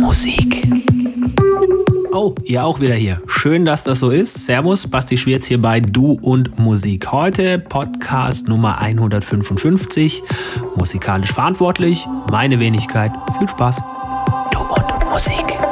Musik. Oh, ihr auch wieder hier. Schön, dass das so ist. Servus, Basti Schwierz hier bei Du und Musik. Heute Podcast Nummer 155. Musikalisch verantwortlich, meine Wenigkeit. Viel Spaß. Du und Musik.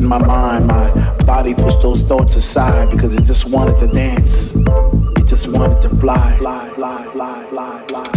In my mind, my body pushed those thoughts aside because it just wanted to dance. It just wanted to fly, fly, fly, fly, fly, fly.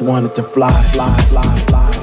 Wanted to fly, fly, fly, fly.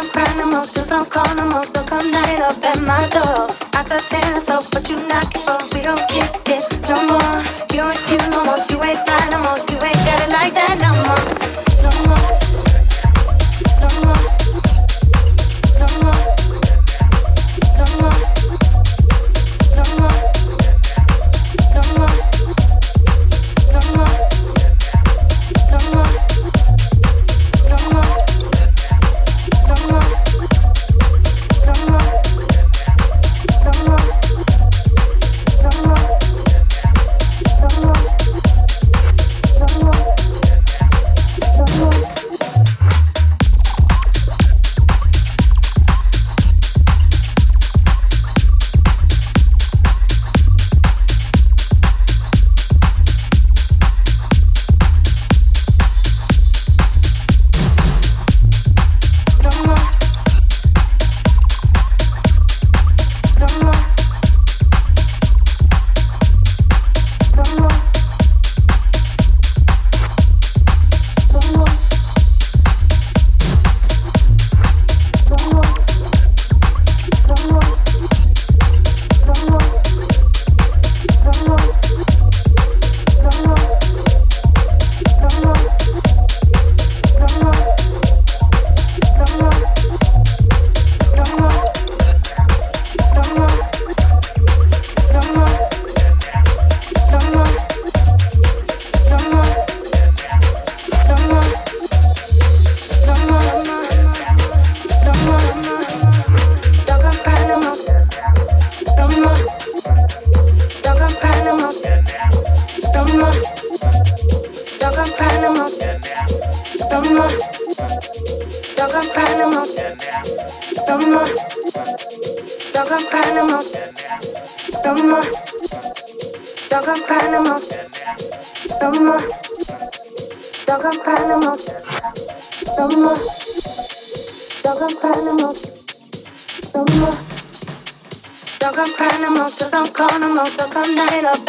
I'm cry no more, just don't call no more. Don't come light up at my door. After ten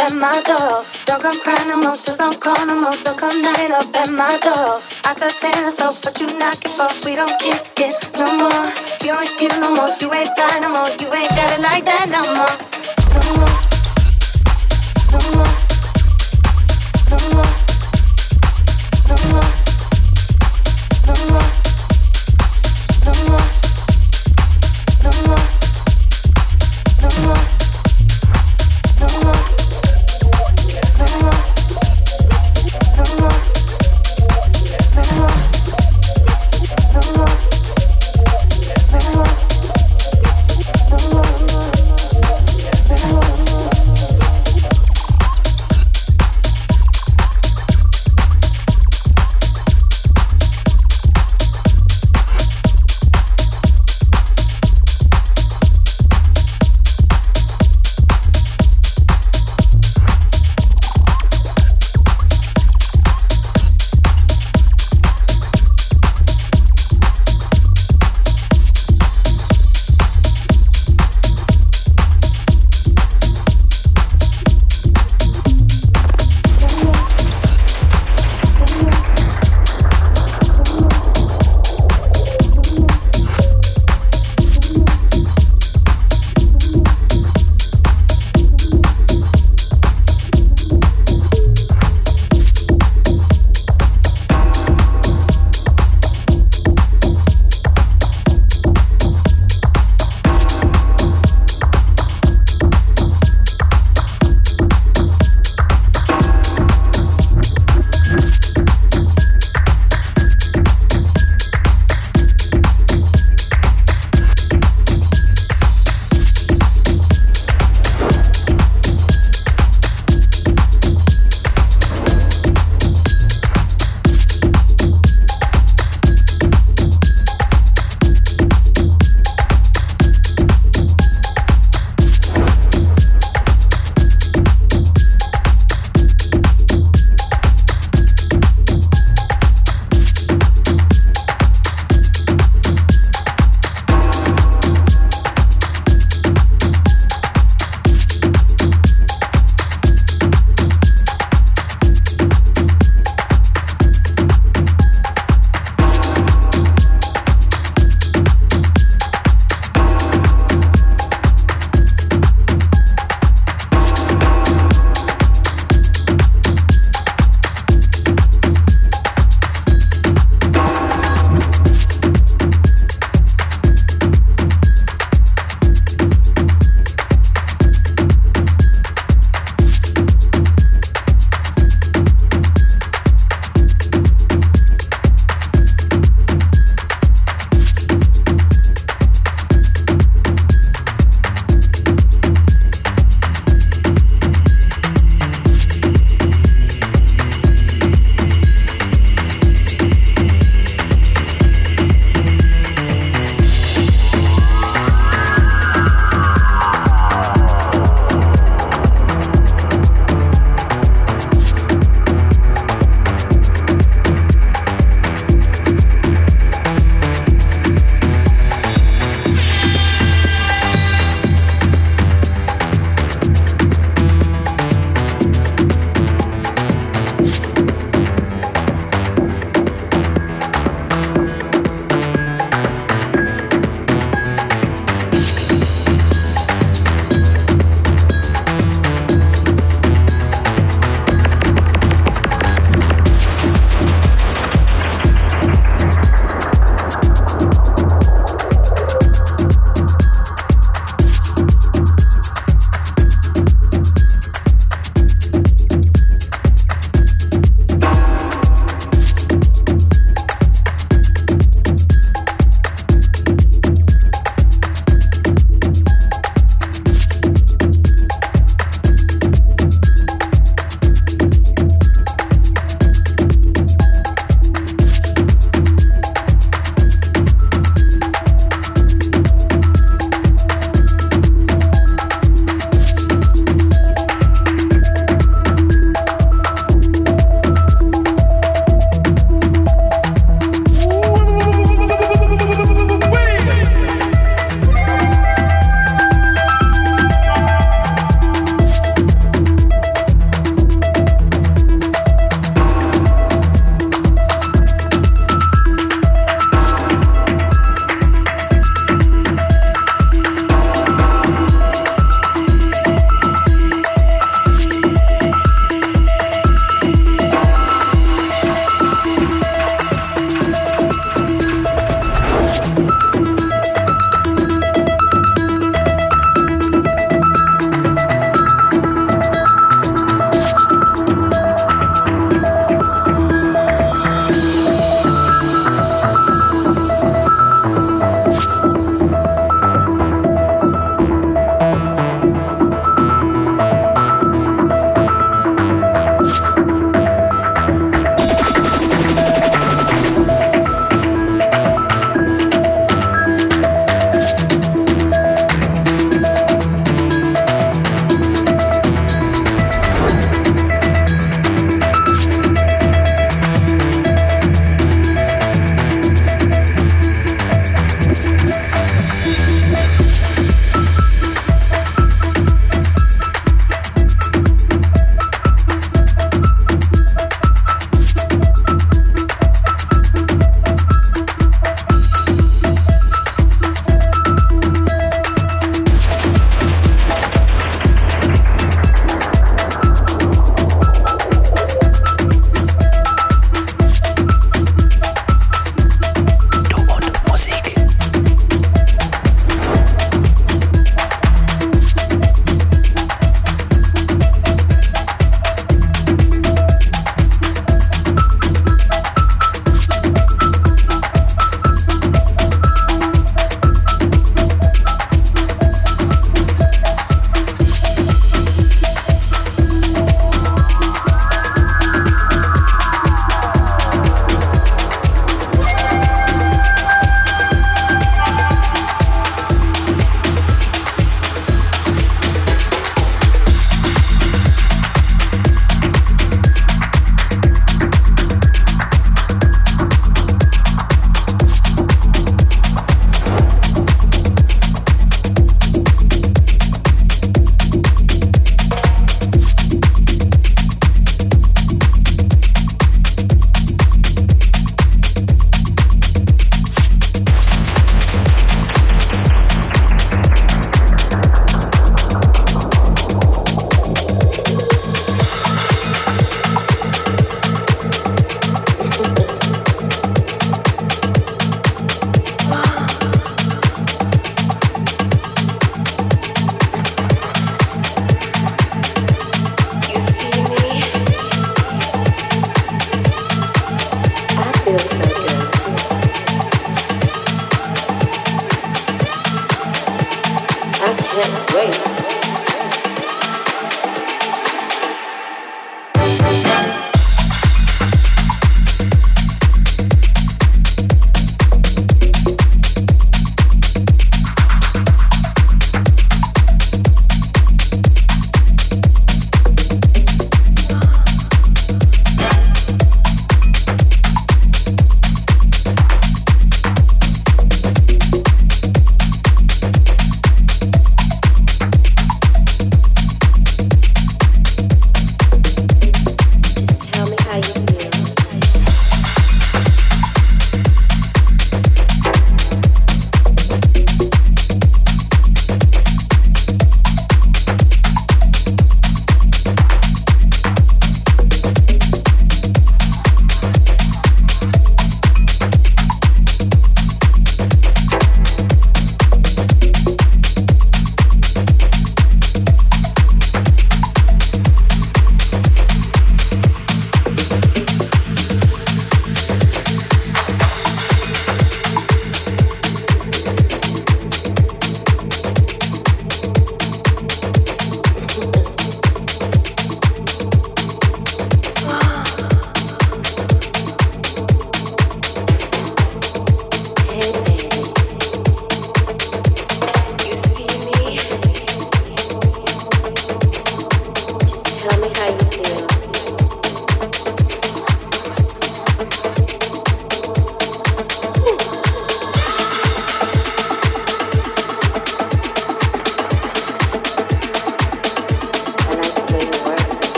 at my door. Don't come crying no more, just don't call no more. Don't come knocking up at my door. I tried saying so, but you knock it off. We don't kick it no more. You ain't cute no more. You ain't fly no more. You ain't got it like that no more. No more. No more.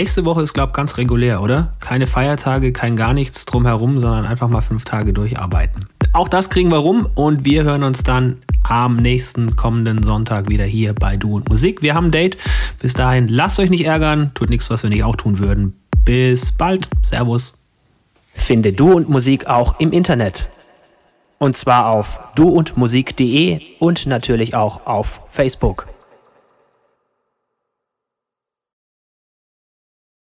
Nächste Woche ist, glaube ich, ganz regulär, oder? Keine Feiertage, kein gar nichts drumherum, sondern einfach mal fünf Tage durcharbeiten. Auch das kriegen wir rum und wir hören uns dann am nächsten kommenden Sonntag wieder hier bei Du und Musik. Wir haben ein Date. Bis dahin, lasst euch nicht ärgern, tut nichts, was wir nicht auch tun würden. Bis bald. Servus. Finde Du und Musik auch im Internet. Und zwar auf duundmusik.de und natürlich auch auf Facebook.